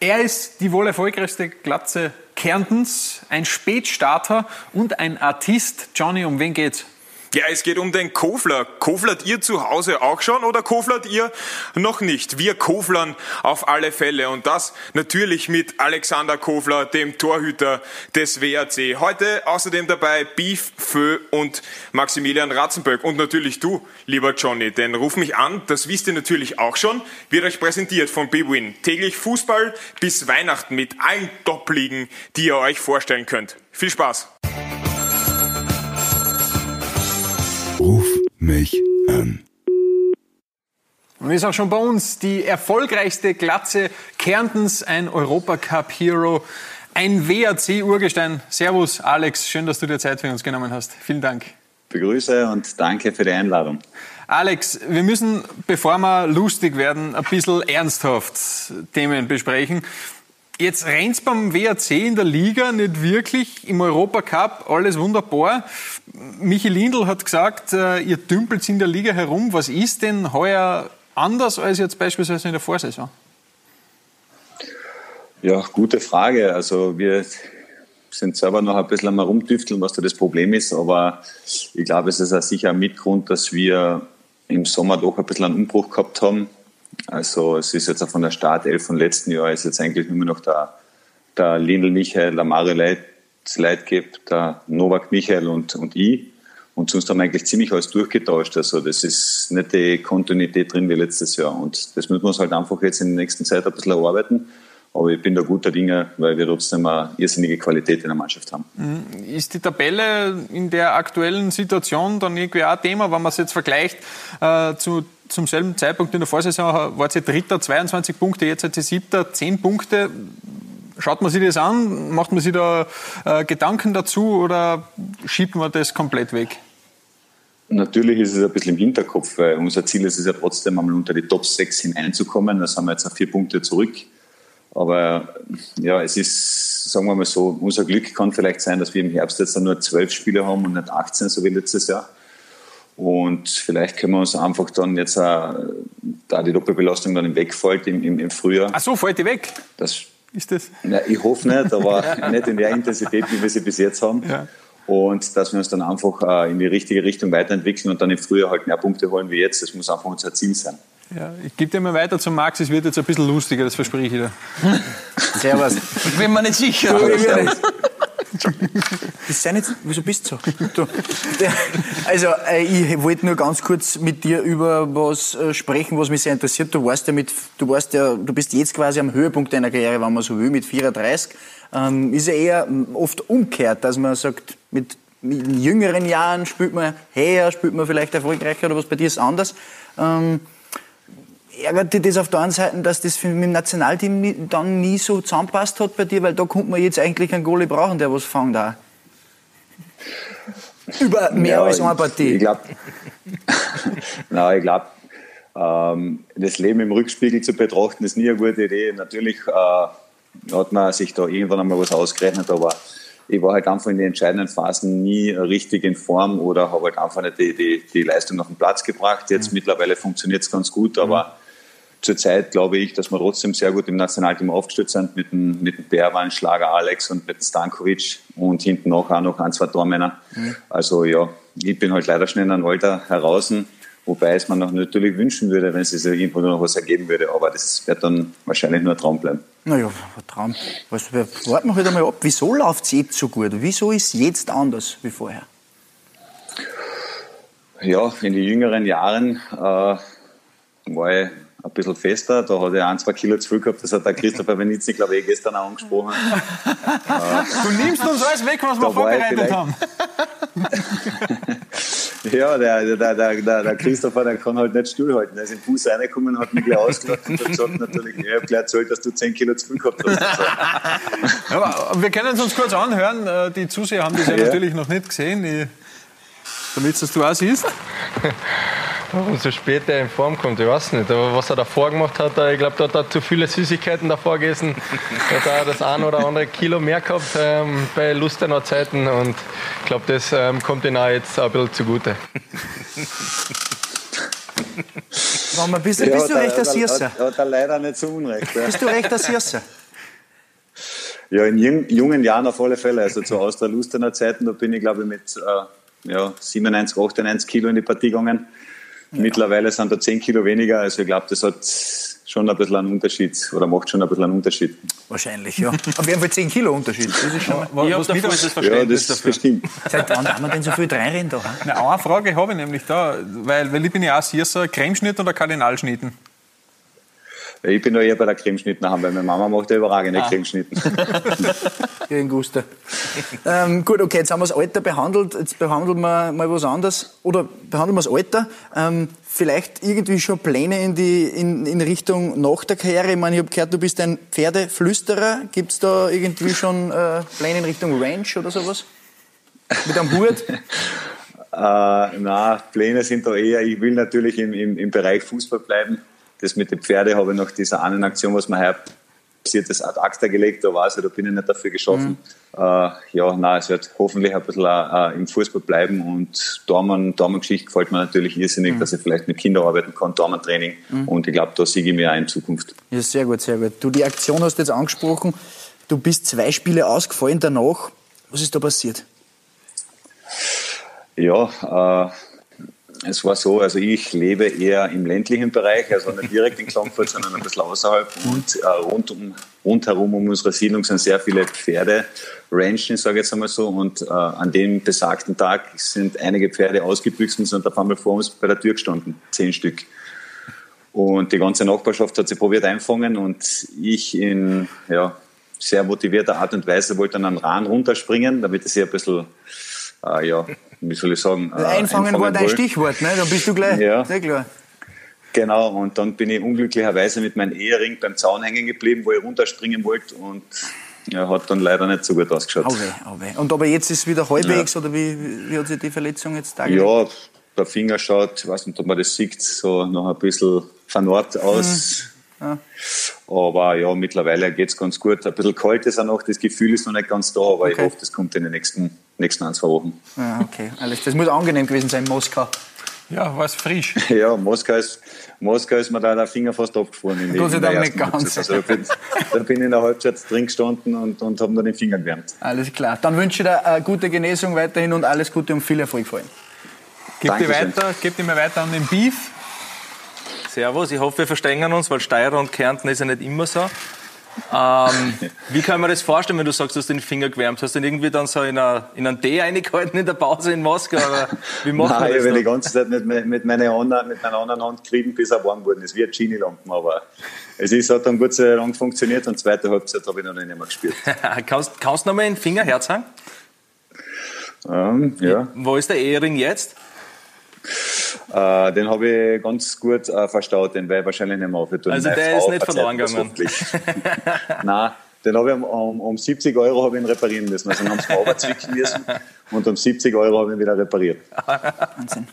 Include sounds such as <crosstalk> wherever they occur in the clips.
Er ist die wohl erfolgreichste Glatze Kärntens, ein Spätstarter und ein Artist. Johnny, um wen geht's? Ja, es geht um den Kofler. Koflert ihr zu Hause auch schon oder koflert ihr noch nicht? Wir koflern auf alle Fälle und das natürlich mit Alexander Kofler, dem Torhüter des WRC. Heute außerdem dabei Beef, Fö und Maximilian Ratzenböck und natürlich du, lieber Johnny, denn ruf mich an, das wisst ihr natürlich auch schon, wird euch präsentiert von BWin. Täglich Fußball bis Weihnachten mit allen Top-Ligen, die ihr euch vorstellen könnt. Viel Spaß! Ruf mich an. Und ist auch schon bei uns die erfolgreichste Glatze Kärntens, ein Europacup-Hero, ein WAC-Urgestein. Servus, Alex, schön, dass du dir Zeit für uns genommen hast. Vielen Dank. Begrüße und danke für die Einladung. Alex, wir müssen, bevor wir lustig werden, ein bisschen ernsthaft Themen besprechen. Jetzt rennt's beim WAC in der Liga nicht wirklich, im Europacup alles wunderbar. Michi Lindl hat gesagt, äh, ihr dümpelt in der Liga herum. Was ist denn heuer anders als jetzt beispielsweise in der Vorsaison? Ja, gute Frage. Also wir sind selber noch ein bisschen am Rumdüfteln, was da das Problem ist. Aber ich glaube, es ist auch sicher ein Mitgrund, dass wir im Sommer doch ein bisschen einen Umbruch gehabt haben also es ist jetzt auch von der Startelf von letzten Jahr ist jetzt eigentlich nur noch der, der Lindl Michael, der Mario Leit, Leitgeb, der Novak Michael und, und ich. Und sonst haben wir eigentlich ziemlich alles durchgetauscht. Also das ist nicht die Kontinuität drin wie letztes Jahr. Und das müssen wir uns halt einfach jetzt in der nächsten Zeit ein bisschen erarbeiten. Aber ich bin da guter Dinge, weil wir trotzdem eine irrsinnige Qualität in der Mannschaft haben. Mhm. Ist die Tabelle in der aktuellen Situation dann irgendwie auch Thema, wenn man es jetzt vergleicht äh, zu, zum selben Zeitpunkt in der Vorsaison, war sie Dritter, 22 Punkte, jetzt hat sie Siebter, 10 Punkte. Schaut man sich das an? Macht man sich da äh, Gedanken dazu oder schiebt man das komplett weg? Natürlich ist es ein bisschen im Hinterkopf, weil unser Ziel ist es ja trotzdem einmal unter die Top 6 hineinzukommen. Da sind wir jetzt auf vier Punkte zurück. Aber ja, es ist, sagen wir mal so, unser Glück kann vielleicht sein, dass wir im Herbst jetzt nur zwölf Spiele haben und nicht 18, so wie letztes Jahr. Und vielleicht können wir uns einfach dann jetzt, auch, da die Doppelbelastung dann wegfällt im, im, im Frühjahr. Ach so, fällt die weg? Das, ist das? Na, ich hoffe nicht, aber <laughs> nicht in der Intensität, wie wir sie bis jetzt haben. Ja. Und dass wir uns dann einfach äh, in die richtige Richtung weiterentwickeln und dann im Frühjahr halt mehr Punkte holen wie jetzt. Das muss einfach unser Ziel sein. Ja, ich gebe dir mal weiter zum Max, es wird jetzt ein bisschen lustiger, das verspreche ich dir. <laughs> Servus. Ich bin mir nicht sicher. Das sei nicht, wieso bist du so? also, äh, ich wollte nur ganz kurz mit dir über was äh, sprechen, was mich sehr interessiert. Du warst ja mit, du warst ja, du bist jetzt quasi am Höhepunkt deiner Karriere, wenn man so will, mit 34. Ähm, ist ja eher oft umgekehrt, dass man sagt, mit, mit jüngeren Jahren spielt man her, spielt man vielleicht erfolgreicher oder was bei dir ist anders. Ähm, ärgert dich das auf der einen Seite, dass das mit dem Nationalteam dann nie so zusammenpasst hat bei dir? Weil da kommt man jetzt eigentlich einen Goalie brauchen, der was fängt da. <laughs> Über mehr ja, als eine Partie. Ich glaube, <laughs> ich glaube, ähm, das Leben im Rückspiegel zu betrachten, ist nie eine gute Idee. Natürlich äh, hat man sich da irgendwann einmal was ausgerechnet, aber ich war halt einfach in den entscheidenden Phasen nie richtig in Form oder habe halt einfach nicht die, die, die Leistung auf den Platz gebracht. Jetzt mhm. mittlerweile funktioniert es ganz gut, aber zurzeit glaube ich, dass wir trotzdem sehr gut im Nationalteam aufgestellt sind mit dem, mit dem Berwan, Schlager Alex und mit Stankovic und hinten noch auch noch ein, zwei Tormänner. Mhm. Also ja, ich bin halt leider schnell in einem Alter heraus, wobei es man noch natürlich wünschen würde, wenn es sich irgendwo noch was ergeben würde, aber das wird dann wahrscheinlich nur ein Traum bleiben. Naja, ein Traum. Was, warten wir halt einmal ab, wieso läuft es jetzt so gut? Wieso ist es jetzt anders wie vorher? Ja, in den jüngeren Jahren äh, war ich ein bisschen fester. Da hat er ein, zwei Kilo zu viel gehabt. Das hat der Christopher Benizzi, glaube ich, gestern auch angesprochen. <laughs> du nimmst uns alles weg, was wir vorbereitet haben. <laughs> ja, der, der, der, der, der Christopher, der kann halt nicht stillhalten. Er ist im Fuß reingekommen und hat mich gleich ausgelacht und hat gesagt, natürlich, ich habe gleich erzählt, dass du 10 Kilo zu viel gehabt hast. <laughs> Aber wir können es uns kurz anhören. Äh, die Zuseher haben das ja, ja. natürlich noch nicht gesehen. damit es du auch siehst. Umso später in Form kommt, ich weiß nicht. Aber was er davor gemacht hat, ich glaube, da hat er zu viele Süßigkeiten davor gegessen. Da hat er das ein oder andere Kilo mehr gehabt ähm, bei Lustener Zeiten. Und ich glaube, das ähm, kommt ihm auch jetzt ein bisschen zugute. Warum bist, ja, bist du recht der Sirse? Hat, hat er leider nicht so unrecht. Ja. Bist du recht der Sirse? Ja, in jungen Jahren auf alle Fälle. Also zu Austria-Lustener Zeiten, da bin ich glaube ich mit äh, ja, 97, 98 Kilo in die Partie gegangen. Ja. Mittlerweile sind da 10 Kilo weniger. Also ich glaube, das hat schon ein bisschen einen Unterschied oder macht schon ein bisschen einen Unterschied. Wahrscheinlich, ja. Auf jeden Fall 10 Kilo Unterschied. Das ist schon was, was dafür ist das Verständnis ja, das dafür. Seit wann haben wir denn so viel? Na, eine Frage habe ich nämlich da, weil, weil ich bin ja auch Sierser, Cremeschnitt oder Kardinalschnitten? Ich bin nur eher bei der Cremeschnitten haben, weil meine Mama macht ja überragende ah. Cremeschnitten. <laughs> Ihren Guster. ähm, gut, okay, jetzt haben wir das Alter behandelt. Jetzt behandeln wir mal was anderes. Oder behandeln wir das Alter. Ähm, vielleicht irgendwie schon Pläne in, die, in, in Richtung nach der Karriere? Ich meine, ich habe gehört, du bist ein Pferdeflüsterer. Gibt es da irgendwie schon äh, Pläne in Richtung Ranch oder sowas? Mit einem Hut? <laughs> äh, na, Pläne sind da eher, ich will natürlich im, im, im Bereich Fußball bleiben das mit den Pferden habe ich nach dieser einen Aktion, was mir heute passiert ist, ad acta gelegt, da weiß ich, da bin ich nicht dafür geschaffen. Mhm. Äh, ja, nein, es wird hoffentlich ein bisschen äh, im Fußball bleiben und Dormann, Dormann-Geschichte gefällt mir natürlich irrsinnig, mhm. dass ich vielleicht mit Kindern arbeiten kann, Dormann-Training mhm. und ich glaube, da siege ich mir auch in Zukunft. Ja, sehr gut, sehr gut. Du, die Aktion hast du jetzt angesprochen, du bist zwei Spiele ausgefallen danach. Was ist da passiert? Ja, äh, es war so, also ich lebe eher im ländlichen Bereich, also nicht direkt in Klagenfurt, sondern ein bisschen außerhalb. Und äh, rund um, rundherum um unsere Siedlung sind sehr viele Pferde, Ranchen, sage ich jetzt einmal so. Und äh, an dem besagten Tag sind einige Pferde ausgebüxt und sind auf einmal vor uns bei der Tür gestanden, zehn Stück. Und die ganze Nachbarschaft hat sie probiert einfangen und ich in ja, sehr motivierter Art und Weise wollte dann einen Rahn runterspringen, damit es sie ein bisschen äh, ja, wie soll ich sagen, äh, einfangen, war dein Stichwort, ne? da bist du gleich, ja. sehr klar. Genau, und dann bin ich unglücklicherweise mit meinem Ehering beim Zaun hängen geblieben, wo ich runterspringen wollte und ja, hat dann leider nicht so gut ausgeschaut. Oh weh, oh weh. Und aber jetzt ist es wieder halbwegs ja. oder wie, wie hat sich die Verletzung jetzt dargelegt? Ja, der Finger schaut, ich weiß nicht, ob man das sieht, so noch ein bisschen vernarrt aus. Mhm. Ja. Aber ja, mittlerweile geht es ganz gut. Ein bisschen kalt ist auch noch, das Gefühl ist noch nicht ganz da, aber okay. ich hoffe, das kommt in den nächsten, nächsten ein, zwei Wochen. Ja, okay, alles. Das muss angenehm gewesen sein in Moskau. Ja, war es frisch. <laughs> Ja, Moskau ist, Moskau ist mir da der Finger fast abgefroren. In Gott sei Dank nicht ganz. Also, da, bin, da bin ich in der Halbzeit drin gestanden und, und habe mir den Finger gewärmt. Alles klar. Dann wünsche ich dir eine gute Genesung weiterhin und alles Gute und viel Erfolg vor allem. Gib dir weiter, gib dir mal weiter an den Beef. Servus, ich hoffe, wir verstehen uns, weil Steirer und Kärnten ist ja nicht immer so. Ähm, wie kann man das vorstellen, wenn du sagst, du hast den Finger gewärmt? Hast du den irgendwie dann so in, eine, in einen Tee eingehalten in der Pause in Moskau? Oder wie macht Nein, man das? ich habe die ganze Zeit mit, mit, meiner anderen, mit meiner anderen Hand gerieben, bis er warm geworden ist, wie ein Genie-Lampen. Aber es ist, hat dann gut so lang funktioniert und zweite Halbzeit habe ich noch nicht mehr gespielt. <laughs> kannst, kannst du noch mal den Finger herzeigen? Ähm, ja. Wo ist der Ehering jetzt? Äh, den habe ich ganz gut äh, verstaut, den werde ich wahrscheinlich nicht mehr aufhören. Also der Frau ist nicht verloren gegangen? <laughs> Nein, den habe ich um, um, um 70 Euro habe ich ihn reparieren müssen. Also haben sie überzwicken müssen und um 70 Euro habe ich ihn wieder repariert. Wahnsinn.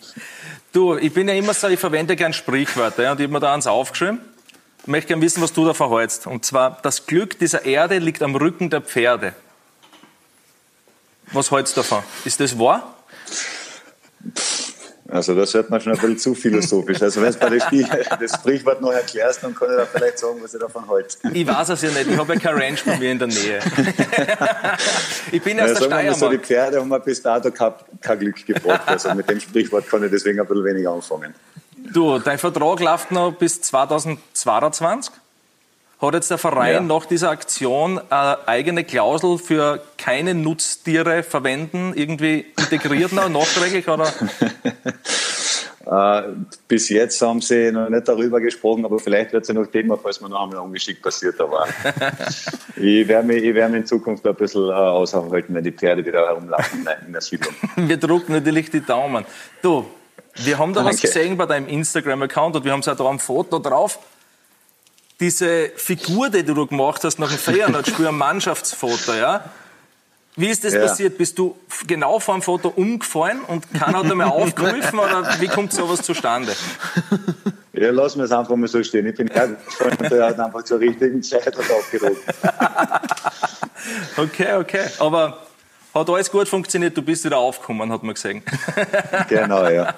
Du, ich bin ja immer so, ich verwende gern Sprichwörter ja, und ich habe mir da eins aufgeschrieben. Ich möchte gerne wissen, was du davon hältst. Und zwar, das Glück dieser Erde liegt am Rücken der Pferde. Was hältst du davon? Ist das wahr? Also das hört man schon ein bisschen zu philosophisch. Also wenn du mir das Sprichwort noch erklärst, dann kann ich da vielleicht sagen, was ich davon halte. Ich weiß es ja nicht. Ich habe ja kein Ranch bei mir in der Nähe. <laughs> ich bin aus ja, der Steiermark. So, die Pferde haben mir bis dato kein, kein Glück gebracht. Also mit dem Sprichwort kann ich deswegen ein bisschen weniger anfangen. Du, dein Vertrag läuft noch bis 2022? Hat jetzt der Verein ja. nach dieser Aktion eine eigene Klausel für keine Nutztiere verwenden irgendwie integriert noch, nachträglich? Oder? <laughs> Äh, bis jetzt haben sie noch nicht darüber gesprochen, aber vielleicht wird es ja noch Thema, falls mir noch einmal ungeschickt passiert. Aber <laughs> ich werde mich, werd mich in Zukunft ein bisschen äh, aushalten, wenn die Pferde wieder herumlaufen in der Siedlung. <laughs> Wir drucken natürlich die Daumen. Du, wir haben da Danke. was gesehen bei deinem Instagram-Account und wir haben es ja da ein Foto drauf diese Figur, die du gemacht hast nach dem Feiernatspiel, ein Mannschaftsfoto, ja? Wie ist das ja. passiert? Bist du genau vor dem Foto umgefallen und keiner hat einmal aufgerufen oder wie kommt sowas zustande? Ja, lassen wir es einfach mal so stehen. Ich bin hergefallen und er hat einfach zur richtigen Zeit aufgerufen. <laughs> okay, okay. Aber hat alles gut funktioniert, du bist wieder aufgekommen, hat man gesehen. <laughs> genau, ja.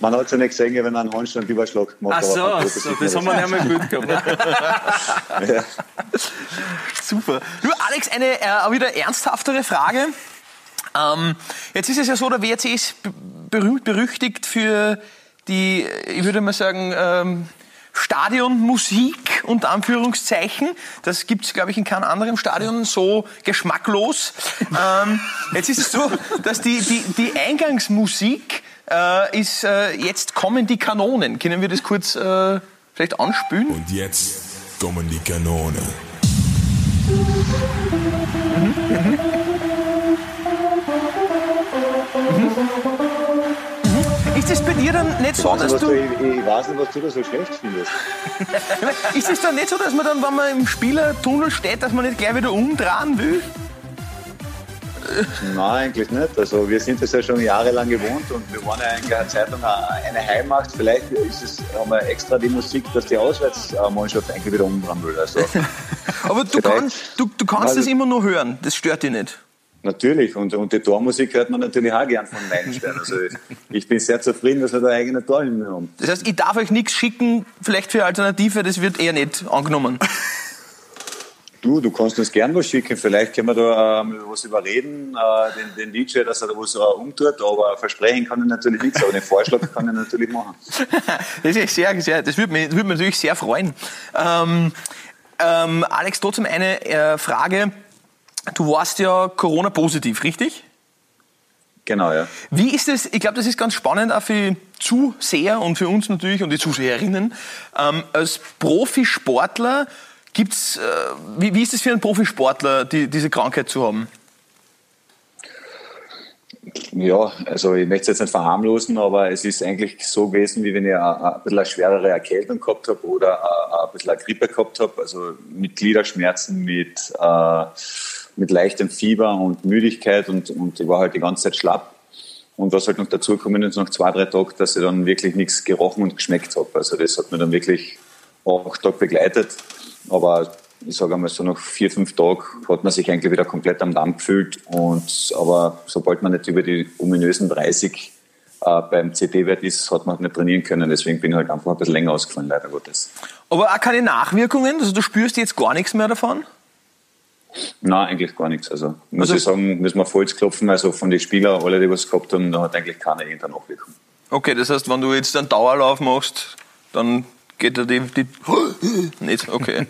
Man hat es ja nicht gesehen, wenn er einen Handstandüberschlag gemacht hat. Ach so, so das haben wir nicht mehr gut gehabt. <laughs> ja. Super. Du, Alex, Alex, eine äh, wieder ernsthaftere Frage. Ähm, jetzt ist es ja so, der WRC ist berühmt berüchtigt für die, ich würde mal sagen, ähm, Stadionmusik unter Anführungszeichen. Das gibt es, glaube ich, in keinem anderen Stadion so geschmacklos. <laughs> ähm, jetzt ist es so, dass die, die, die Eingangsmusik äh, ist, äh, jetzt kommen die Kanonen. Können wir das kurz äh, vielleicht anspülen? Und jetzt kommen die Kanonen. Mhm, mhm. Ist es bei dir dann nicht so, dass was du... ich, ich weiß nicht, was du da so schlecht findest. <laughs> Ist es dann nicht so, dass man dann, wenn man im Spielertunnel steht, dass man nicht gleich wieder umdrehen will? Nein, eigentlich nicht. Also wir sind das ja schon jahrelang gewohnt und wir waren ja eigentlich eine Zeit lang eine Heimmacht. Vielleicht ist es, haben wir extra die Musik, dass die Auswärtsmannschaft eigentlich wieder umdrehen will. Also, <laughs> Aber du, kannst, du, du kannst Also- das immer nur hören, das stört dich nicht. Natürlich. Und, und die Tormusik hört man natürlich auch gern von Meilenstein. Also ich bin sehr zufrieden, dass wir da eigene Torhymne haben. Das heißt, ich darf euch nichts schicken, vielleicht für Alternative, das wird eher nicht angenommen. <laughs> Du, du kannst uns gern was schicken. Vielleicht können wir da ähm, was überreden, äh, den, den DJ, dass er da was äh, umtut. Aber versprechen kann ich natürlich nichts. Aber den Vorschlag kann ich natürlich machen. <laughs> Das ist sehr, sehr, das würde mich, das würde mich natürlich sehr freuen. Ähm, ähm, Alex, trotzdem eine äh, Frage. Du warst ja Corona-positiv, richtig? Genau, ja. Wie ist es, ich glaube, das ist ganz spannend auch für Zuseher und für uns natürlich und die Zuseherinnen. Ähm, als Profisportler gibt's, äh, wie, wie ist es für einen Profisportler, die, diese Krankheit zu haben? Ja, also ich möchte es jetzt nicht verharmlosen, aber es ist eigentlich so gewesen, wie wenn ich ein, bisschen eine schwerere Erkältung gehabt habe oder ein, ein bisschen eine Grippe gehabt habe. Also mit Gliederschmerzen, mit, äh, mit leichtem Fieber und Müdigkeit und, und ich war halt die ganze Zeit schlapp. Und was halt noch dazu gekommen ist, nach zwei, drei Tagen, dass ich dann wirklich nichts gerochen und geschmeckt habe. Also das hat mir dann wirklich acht Tage begleitet. Aber ich sage einmal so nach vier, fünf Tagen hat man sich eigentlich wieder komplett am Damm gefühlt. Und, aber sobald man nicht über die ominösen 30 äh, beim CD-Wert ist, hat man halt nicht trainieren können. Deswegen bin ich halt einfach ein bisschen länger ausgefallen, leider Gottes. Aber auch keine Nachwirkungen? Also du spürst jetzt gar nichts mehr davon? Nein, eigentlich gar nichts. Also muss Also- ich sagen, müssen wir Holz klopfen. Also von den Spielern, alle, die was gehabt haben, da hat eigentlich keiner irgendeine Nachwirkung. Okay, das heißt, wenn du jetzt einen Dauerlauf machst, dann geht er die, die nicht. Okay.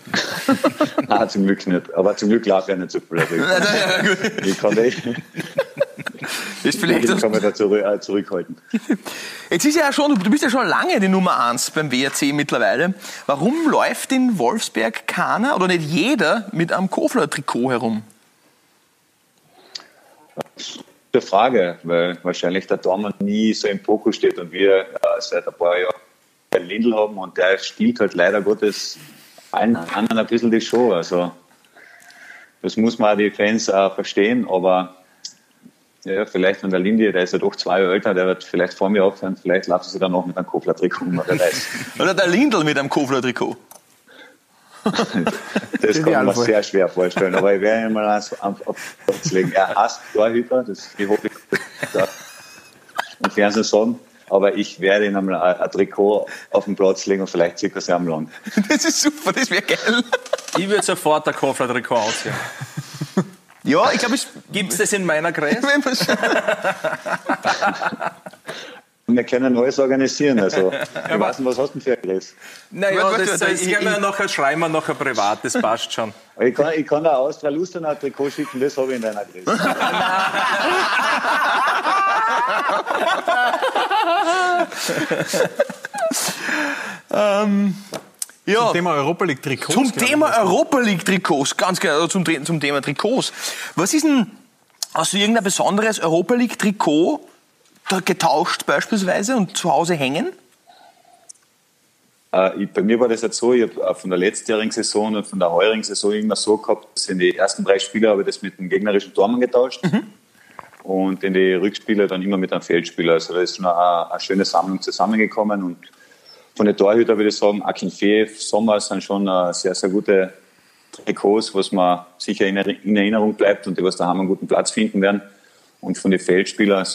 <laughs> Nein, zum Glück nicht. Aber zum Glück laufe ich nicht so viel. Also <laughs> ich, kann, ich, Das ist vielleicht ich kann mich da zurück, äh, zurückhalten. Jetzt ist ja schon, du bist ja schon lange die Nummer eins beim WRC mittlerweile. Warum läuft in Wolfsberg keiner oder nicht jeder mit einem Kofler-Trikot herum? Gute Frage, weil wahrscheinlich der Dormann nie so im Fokus steht und wir äh, seit ein paar Jahren einen Lindl haben und der spielt halt leider Gottes allen anderen ein bisschen die Show. Also das muss man auch die Fans äh, verstehen, aber ja, vielleicht wenn der Lindy, der ist ja doch zwei Jahre älter, der wird vielleicht vor mir aufhören, vielleicht laufen sie dann noch mit einem Kofler-Trikot um, wer weiß. <laughs> Oder der Lindl mit einem Kofler-Trikot? <laughs> Das kann man mir sehr schwer vorstellen, aber ich werde ihn mal eins auf den Platz legen. Er hasst Torhüter, das ich hoffe, ich im Fernsehen sagen, aber ich werde ihm einmal ein, ein Trikot auf den Platz legen und vielleicht zieht er sich am Land. <laughs> Das ist super, das wäre geil. Ich würde sofort der Kofler-Trikot ausziehen. <laughs> Ja, ich glaube, es Gibt es das in meiner Kreis? <laughs> Wir können alles organisieren, also ich weiß nicht, was hast du denn für ein Gräß? Naja, Warte, das, warte, das ich- können wir ja nachher schreiben, wir nachher privat, das passt schon. Ich kann, ich kann da Austria Lustenau ein Trikot schicken, das habe ich in deiner Gräß. ja, Zum Thema Europa League Trikots. zum ich. Thema Europa League Trikots, ganz genau, zum, zum Thema Trikots. Was ist denn, hast du irgendein besonderes Europa League Trikot da getauscht beispielsweise und zu Hause hängen? Äh, ich, bei mir war das jetzt so, ich habe von der letztjährigen Saison und von der heurigen Saison immer so gehabt, dass in die ersten drei Spiele habe ich das mit dem gegnerischen Tormann getauscht und in die Rückspiele dann immer mit einem Feldspieler. Also da ist schon eine, eine schöne Sammlung zusammengekommen und von den Torhütern würde ich sagen, Akinfe, Sommer sind schon äh, sehr, sehr gute Trikots, was man sicher in, Erinner- in Erinnerung bleibt und die was daheim einen guten Platz finden werden. Und von den Feldspielern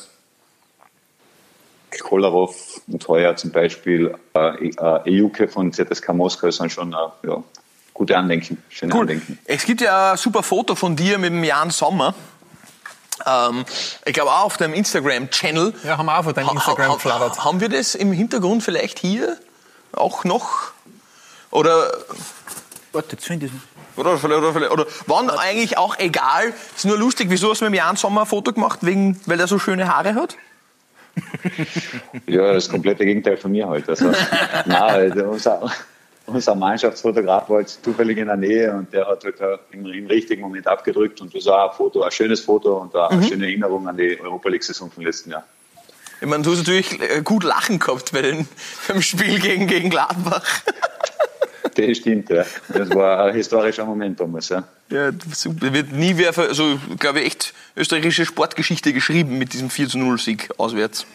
Kolarov und heuer zum Beispiel äh, äh, Ejuke von ZSK Moskau sind schon äh, ja, gute Andenken, schöne Cool. Andenken. Es gibt ja ein super Foto von dir mit dem Jan Sommer. Ähm, ich glaube auch auf deinem Instagram-Channel. Ja, haben wir auch von deinem Ha- Instagram ha- geflattert. ha- Haben wir das im Hintergrund vielleicht hier auch noch? Oder, Warte, jetzt finde ich oder, vielleicht- oder, vielleicht- oder wann eigentlich auch egal? Ist nur lustig, wieso hast du mit dem Jan Sommer ein Foto gemacht? Wegen, weil er so schöne Haare hat? <laughs> Ja, das komplette Gegenteil von mir halt. Also, <laughs> nein, also unser, Mannschaftsfotograf war jetzt zufällig in der Nähe und der hat halt im, im richtigen Moment abgedrückt und das war ein Foto, ein schönes Foto und eine schöne Erinnerung an die Europa League-Saison vom letzten Jahr. Ich meine, du hast natürlich äh, gut lachen gehabt bei den, <laughs> beim Spiel gegen, gegen Gladbach. <laughs> Das stimmt, ja. Das war ein historischer Moment damals, ja. Ja, super. Wird nie wer, also, glaube ich, echt österreichische Sportgeschichte geschrieben mit diesem 4 0 Sieg auswärts.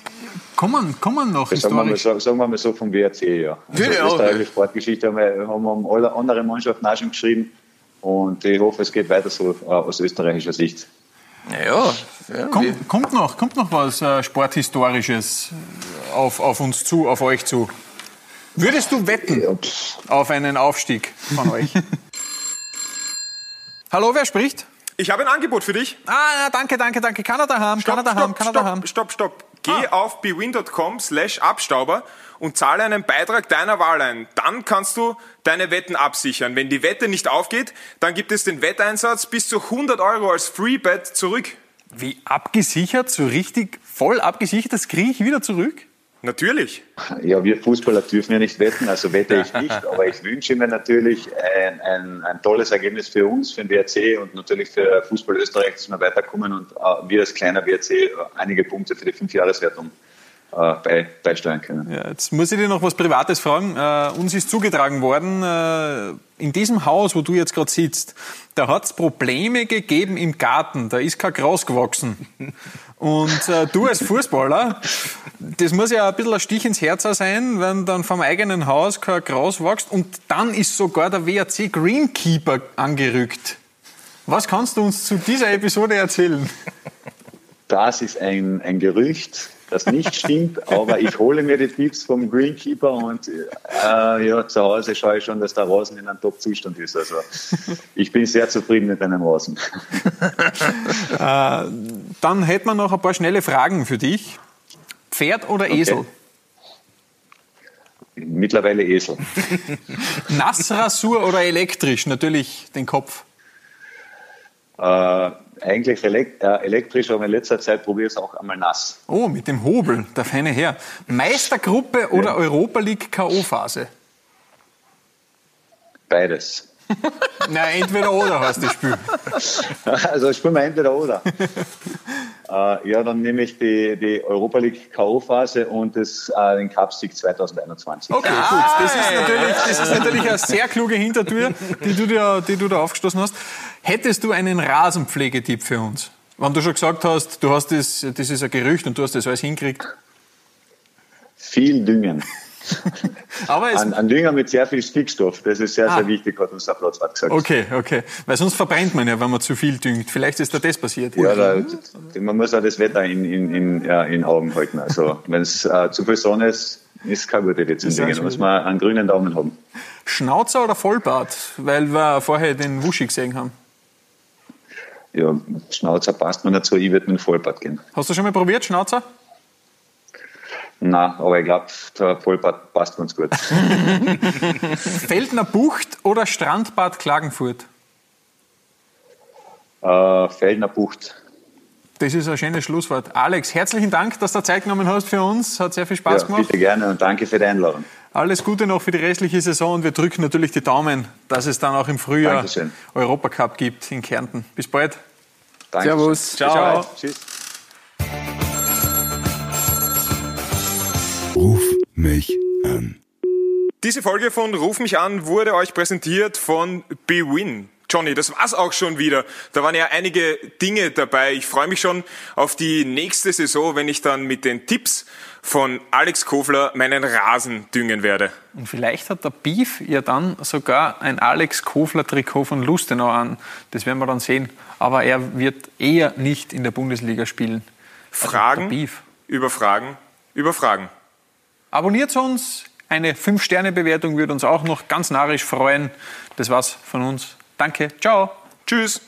Kommen, kommen noch sagen wir, mal, historisch. so- sagen wir mal so vom WRC, ja. Also Ja, österreichische Sportgeschichte haben wir, haben wir alle anderen Mannschaften auch schon geschrieben und ich hoffe, es geht weiter so äh, aus österreichischer Sicht. Naja, ja, Kommt, kommt, noch, kommt noch was äh, Sporthistorisches auf, auf uns zu, auf euch zu? Würdest du wetten Ja, auf einen Aufstieg von euch? <laughs> Hallo, wer spricht? Ich habe ein Angebot für dich. Ah, danke, danke, danke. Kanada haben, Kanada haben, Kanada haben. stopp, stopp, Geh auf bewin.com slash Abstauber und zahle einen Beitrag deiner Wahl ein. Dann kannst du deine Wetten absichern. Wenn die Wette nicht aufgeht, dann gibt es den Wetteinsatz bis zu 100 Euro als Freebet zurück. Wie abgesichert, so richtig voll abgesichert, das kriege ich wieder zurück? Natürlich. Ja, wir Fußballer dürfen ja nicht wetten, also wette ich nicht, aber ich wünsche mir natürlich ein, ein, ein tolles Ergebnis für uns, für den WRC und natürlich für Fußball Österreich, dass wir weiterkommen und äh, wir als kleiner WRC äh, einige Punkte für die Fünfjahreswertung äh, bei, beisteuern können. Ja, jetzt muss ich dir noch was Privates fragen. Äh, uns ist zugetragen worden, äh, in diesem Haus, wo du jetzt gerade sitzt, da hat es Probleme gegeben im Garten. Da ist kein Gras gewachsen. <laughs> Und äh, du als Fußballer, das muss ja ein bisschen ein Stich ins Herz sein, wenn dann vom eigenen Haus kein Gras wächst. Und dann ist sogar der WRC Greenkeeper angerückt. Was kannst du uns zu dieser Episode erzählen? Das ist ein, ein Gerücht, das nicht stimmt, aber ich hole mir die Tipps vom Greenkeeper und äh, ja, zu Hause schaue ich schon, dass der Rasen in einem Top-Zustand ist. Also ich bin sehr zufrieden mit einem Rasen. Dann hätten wir noch ein paar schnelle Fragen für dich. Pferd oder Esel? Mittlerweile Esel. <laughs> Nassrasur oder elektrisch? Natürlich den Kopf. Äh, eigentlich äh, elektrisch, aber in letzter Zeit probiere ich es auch einmal nass. Oh, mit dem Hobel, der feine Herr. Meistergruppe oder Europa League K.O.-Phase? Beides. <laughs> Na, entweder oder heißt das Spiel. <laughs> Also spielen wir entweder oder. <laughs> äh, ja, dann nehme ich die, die Europa League K.O.-Phase und das, äh, den Cupsieg 2021. Okay, gut. Das ist, natürlich, das ist natürlich eine sehr kluge Hintertür, die du, dir, die du da aufgestoßen hast. Hättest du einen Rasenpflegetipp für uns? Wenn du schon gesagt hast, du hast das, das ist ein Gerücht und du hast das alles hingekriegt. Viel Düngen. <laughs> Aber An, an Dünger mit sehr viel Stickstoff. Das ist sehr, Ah. sehr wichtig, hat uns der Platzwart gesagt. okay, okay. Weil sonst verbrennt man ja, wenn man zu viel düngt. Vielleicht ist da das passiert. Ja, da, man muss auch das Wetter in, in, in, ja, in Augen halten. Also, wenn es äh, zu viel Sonne ist, ist keine gute Idee zum Dingen. Da muss man einen grünen Daumen haben. Schnauzer oder Vollbart? Weil wir vorher den Wuschi gesehen haben. Ja, Schnauzer passt mir so, ich würde mit dem Vollbart gehen. Hast du schon mal probiert, Schnauzer? Na, aber ich glaube, der Vollbart passt ganz gut. <laughs> Feldner Bucht oder Strandbad Klagenfurt? äh, Feldner Bucht. Das ist ein schönes Schlusswort. Alex, herzlichen Dank, dass du Zeit genommen hast für uns. Hat sehr viel Spaß Ja, gemacht. bitte gerne und danke für die Einladung. Alles Gute noch für die restliche Saison und wir drücken natürlich die Daumen, dass es dann auch im Frühjahr Dankeschön. Europacup gibt in Kärnten. Bis bald. Danke. Servus. Ciao. Tschüss. Ruf mich an. Diese Folge von Ruf mich an wurde euch präsentiert von BWin. Johnny, das war's auch schon wieder. Da waren ja einige Dinge dabei. Ich freue mich schon auf die nächste Saison, wenn ich dann mit den Tipps von Alex Kofler meinen Rasen düngen werde. Und vielleicht hat der Beef ja dann sogar ein Alex Kofler-Trikot von Lustenau an. Das werden wir dann sehen. Aber er wird eher nicht in der Bundesliga spielen. Also Fragen Beef. über Fragen über Fragen. Abonniert uns, Eine 5-Sterne-Bewertung würde uns auch noch ganz narrisch freuen. Das war's von uns. Danke. Ciao. Tschüss.